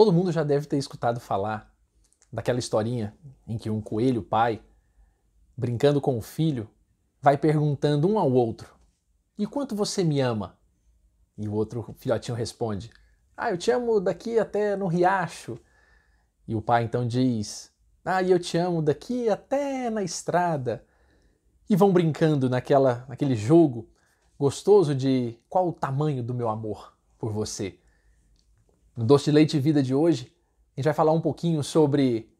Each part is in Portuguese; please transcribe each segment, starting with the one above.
Todo mundo já deve ter escutado falar daquela historinha em que um coelho pai, brincando com o filho, vai perguntando um ao outro: E quanto você me ama? E o outro filhotinho responde: Ah, eu te amo daqui até no riacho. E o pai então diz: Ah, eu te amo daqui até na estrada. E vão brincando naquela, naquele jogo gostoso de qual o tamanho do meu amor por você. No Doce de Leite Vida de hoje, a gente vai falar um pouquinho sobre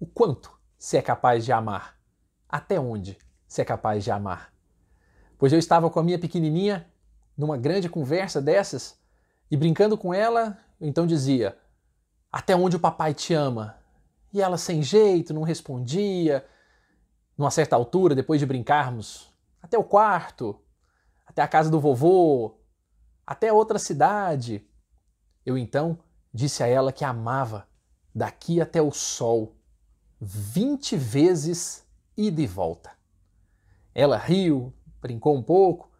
o quanto se é capaz de amar, até onde se é capaz de amar. Pois eu estava com a minha pequenininha numa grande conversa dessas e brincando com ela, eu então dizia: Até onde o papai te ama? E ela, sem jeito, não respondia. Numa certa altura, depois de brincarmos, até o quarto, até a casa do vovô, até outra cidade. Eu então disse a ela que amava daqui até o sol, vinte vezes e volta. Ela riu, brincou um pouco,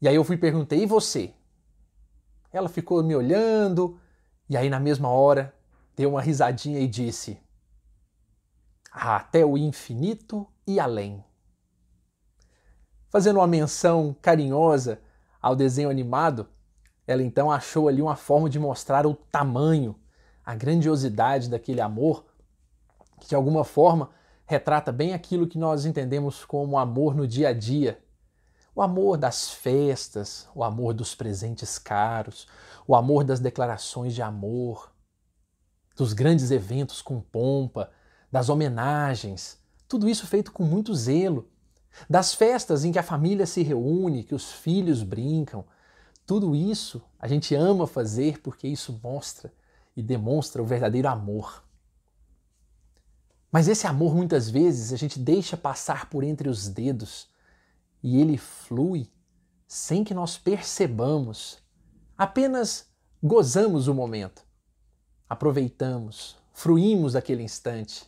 e aí eu fui perguntei: e você? Ela ficou me olhando, e aí na mesma hora deu uma risadinha e disse: até o infinito e além. Fazendo uma menção carinhosa ao desenho animado, ela então achou ali uma forma de mostrar o tamanho, a grandiosidade daquele amor, que de alguma forma retrata bem aquilo que nós entendemos como amor no dia a dia. O amor das festas, o amor dos presentes caros, o amor das declarações de amor, dos grandes eventos com pompa, das homenagens, tudo isso feito com muito zelo, das festas em que a família se reúne, que os filhos brincam, tudo isso a gente ama fazer porque isso mostra e demonstra o verdadeiro amor. Mas esse amor muitas vezes a gente deixa passar por entre os dedos e ele flui sem que nós percebamos. Apenas gozamos o momento, aproveitamos, fruímos daquele instante,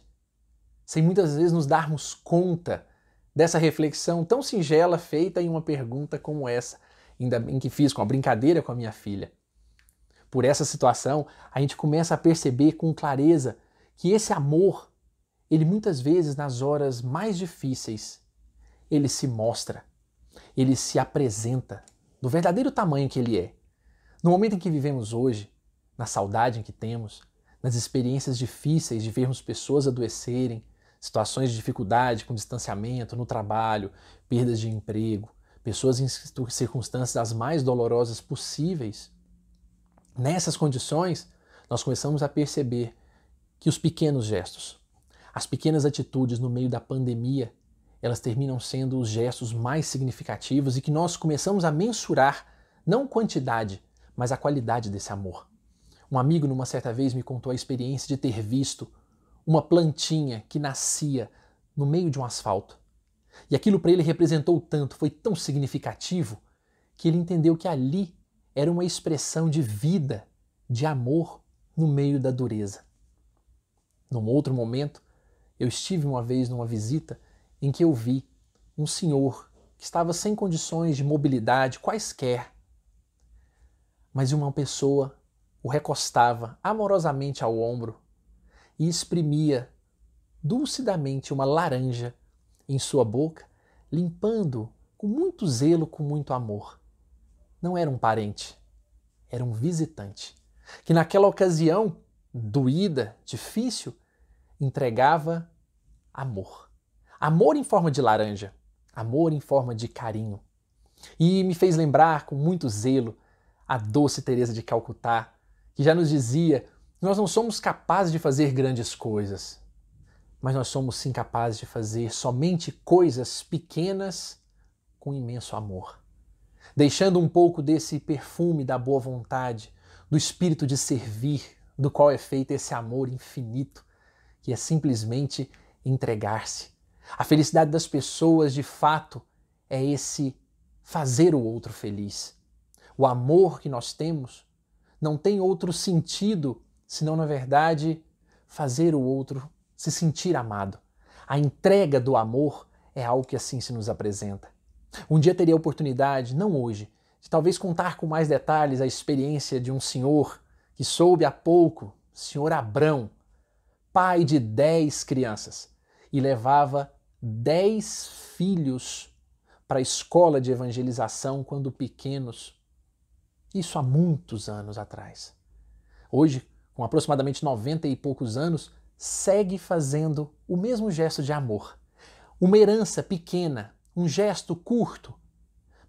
sem muitas vezes nos darmos conta dessa reflexão tão singela feita em uma pergunta como essa ainda bem que fiz com a brincadeira com a minha filha. Por essa situação, a gente começa a perceber com clareza que esse amor, ele muitas vezes nas horas mais difíceis, ele se mostra, ele se apresenta do verdadeiro tamanho que ele é. No momento em que vivemos hoje, na saudade em que temos, nas experiências difíceis de vermos pessoas adoecerem, situações de dificuldade com distanciamento no trabalho, perdas de emprego, pessoas em circunstâncias as mais dolorosas possíveis. Nessas condições, nós começamos a perceber que os pequenos gestos, as pequenas atitudes no meio da pandemia, elas terminam sendo os gestos mais significativos e que nós começamos a mensurar não quantidade, mas a qualidade desse amor. Um amigo, numa certa vez, me contou a experiência de ter visto uma plantinha que nascia no meio de um asfalto. E aquilo para ele representou tanto, foi tão significativo, que ele entendeu que ali era uma expressão de vida, de amor no meio da dureza. Num outro momento, eu estive uma vez numa visita em que eu vi um senhor que estava sem condições de mobilidade quaisquer, mas uma pessoa o recostava amorosamente ao ombro e exprimia dulcidamente uma laranja em sua boca, limpando com muito zelo, com muito amor. Não era um parente, era um visitante, que naquela ocasião, doída, difícil, entregava amor. Amor em forma de laranja, amor em forma de carinho. E me fez lembrar com muito zelo a doce Teresa de Calcutá, que já nos dizia: nós não somos capazes de fazer grandes coisas, mas nós somos sim capazes de fazer somente coisas pequenas com imenso amor. Deixando um pouco desse perfume da boa vontade, do espírito de servir, do qual é feito esse amor infinito, que é simplesmente entregar-se. A felicidade das pessoas, de fato, é esse fazer o outro feliz. O amor que nós temos não tem outro sentido senão, na verdade, fazer o outro se sentir amado. A entrega do amor é algo que assim se nos apresenta. Um dia teria a oportunidade, não hoje, de talvez contar com mais detalhes a experiência de um senhor que soube há pouco, senhor Abrão, pai de dez crianças, e levava dez filhos para a escola de evangelização quando pequenos. Isso há muitos anos atrás. Hoje, com aproximadamente 90 e poucos anos, segue fazendo o mesmo gesto de amor. Uma herança pequena, um gesto curto.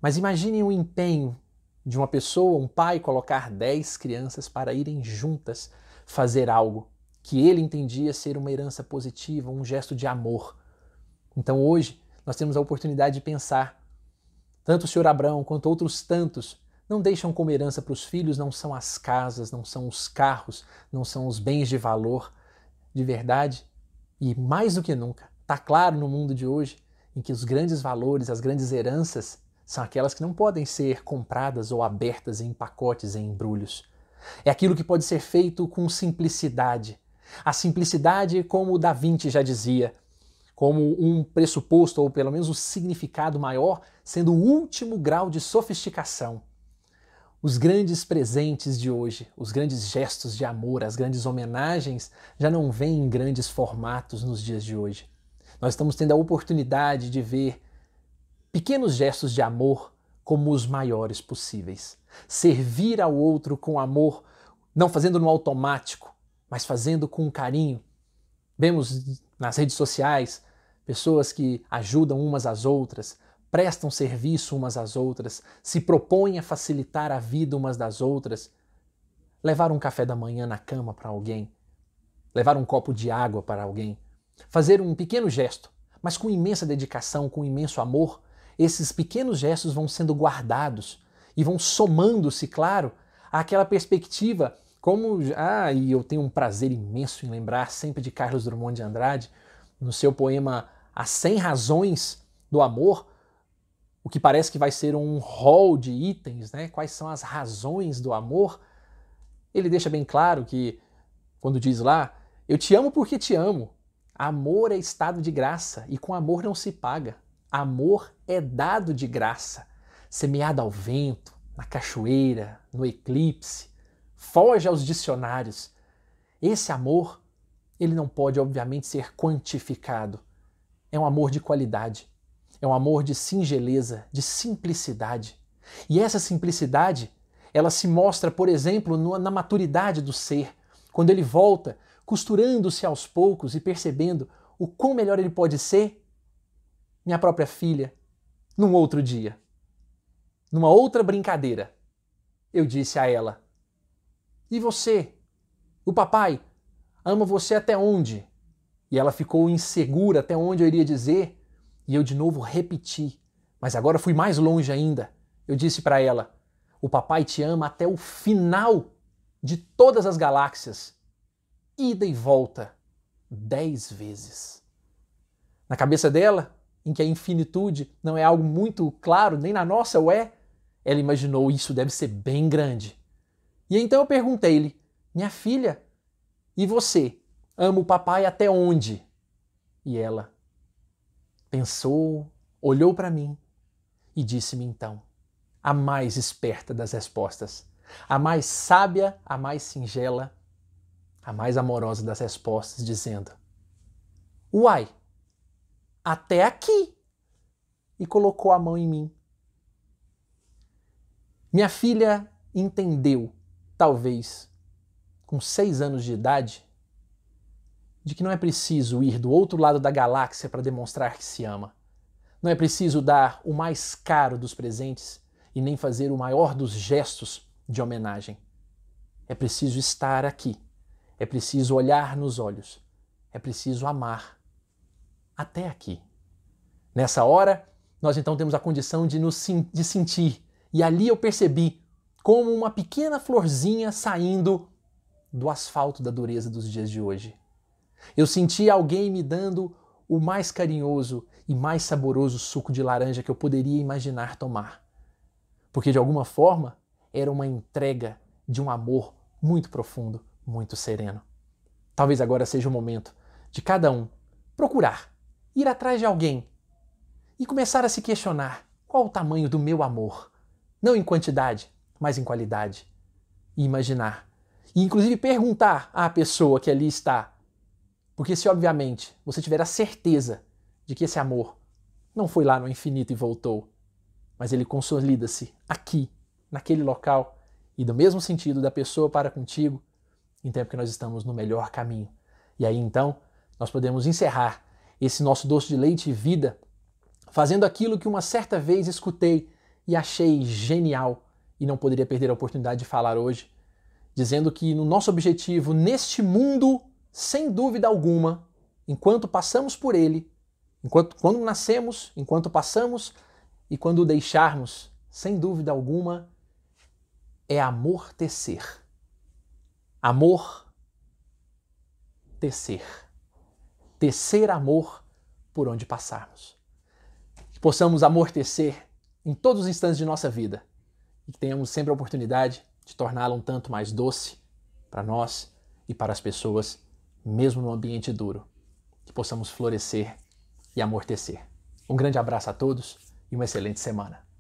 Mas imaginem o empenho de uma pessoa, um pai, colocar dez crianças para irem juntas fazer algo que ele entendia ser uma herança positiva, um gesto de amor. Então hoje nós temos a oportunidade de pensar. Tanto o senhor Abraão quanto outros tantos não deixam como herança para os filhos não são as casas, não são os carros, não são os bens de valor de verdade. E mais do que nunca, está claro no mundo de hoje em que os grandes valores, as grandes heranças, são aquelas que não podem ser compradas ou abertas em pacotes, em embrulhos. É aquilo que pode ser feito com simplicidade. A simplicidade, como Da Vinci já dizia, como um pressuposto, ou pelo menos o um significado maior, sendo o último grau de sofisticação. Os grandes presentes de hoje, os grandes gestos de amor, as grandes homenagens já não vêm em grandes formatos nos dias de hoje. Nós estamos tendo a oportunidade de ver pequenos gestos de amor como os maiores possíveis. Servir ao outro com amor, não fazendo no automático, mas fazendo com carinho. Vemos nas redes sociais pessoas que ajudam umas às outras, prestam serviço umas às outras, se propõem a facilitar a vida umas das outras, levar um café da manhã na cama para alguém, levar um copo de água para alguém, fazer um pequeno gesto, mas com imensa dedicação, com imenso amor, esses pequenos gestos vão sendo guardados e vão somando-se, claro, àquela perspectiva, como ah, e eu tenho um prazer imenso em lembrar sempre de Carlos Drummond de Andrade, no seu poema As 100 Razões do Amor, o que parece que vai ser um rol de itens, né? Quais são as razões do amor? Ele deixa bem claro que, quando diz lá, eu te amo porque te amo. Amor é estado de graça e com amor não se paga. Amor é dado de graça, semeado ao vento, na cachoeira, no eclipse. Foge aos dicionários. Esse amor, ele não pode, obviamente, ser quantificado. É um amor de qualidade é um amor de singeleza, de simplicidade. E essa simplicidade, ela se mostra, por exemplo, na maturidade do ser, quando ele volta, costurando-se aos poucos e percebendo o quão melhor ele pode ser. Minha própria filha, num outro dia, numa outra brincadeira, eu disse a ela: E você? O papai ama você até onde? E ela ficou insegura até onde eu iria dizer, e eu de novo repeti, mas agora fui mais longe ainda. Eu disse para ela: O papai te ama até o final de todas as galáxias. Ida e volta dez vezes. Na cabeça dela, em que a infinitude não é algo muito claro, nem na nossa o é, ela imaginou isso deve ser bem grande. E então eu perguntei-lhe: Minha filha, e você? Ama o papai até onde? E ela: pensou, olhou para mim e disse-me então, a mais esperta das respostas, a mais sábia, a mais singela, a mais amorosa das respostas, dizendo: Uai, até aqui! E colocou a mão em mim. Minha filha entendeu, talvez, com seis anos de idade, de que não é preciso ir do outro lado da galáxia para demonstrar que se ama. Não é preciso dar o mais caro dos presentes e nem fazer o maior dos gestos de homenagem. É preciso estar aqui. É preciso olhar nos olhos. É preciso amar. Até aqui. Nessa hora, nós então temos a condição de nos de sentir. E ali eu percebi como uma pequena florzinha saindo do asfalto da dureza dos dias de hoje. Eu senti alguém me dando o mais carinhoso e mais saboroso suco de laranja que eu poderia imaginar tomar. Porque de alguma forma era uma entrega de um amor muito profundo, muito sereno. Talvez agora seja o momento de cada um procurar, ir atrás de alguém e começar a se questionar qual o tamanho do meu amor, não em quantidade, mas em qualidade, e imaginar E inclusive perguntar à pessoa que ali está. Porque se obviamente você tiver a certeza de que esse amor não foi lá no infinito e voltou, mas ele consolida-se aqui, naquele local, e do mesmo sentido da pessoa para contigo, então é porque nós estamos no melhor caminho. E aí então nós podemos encerrar esse nosso doce de leite e vida fazendo aquilo que uma certa vez escutei e achei genial e não poderia perder a oportunidade de falar hoje, dizendo que no nosso objetivo neste mundo, sem dúvida alguma, enquanto passamos por ele, enquanto quando nascemos, enquanto passamos e quando o deixarmos, sem dúvida alguma, é amortecer. Amor tecer. Tecer amor por onde passarmos. Que possamos amortecer em todos os instantes de nossa vida e que tenhamos sempre a oportunidade de torná-la um tanto mais doce para nós e para as pessoas, mesmo no ambiente duro. Que possamos florescer e amortecer. Um grande abraço a todos e uma excelente semana.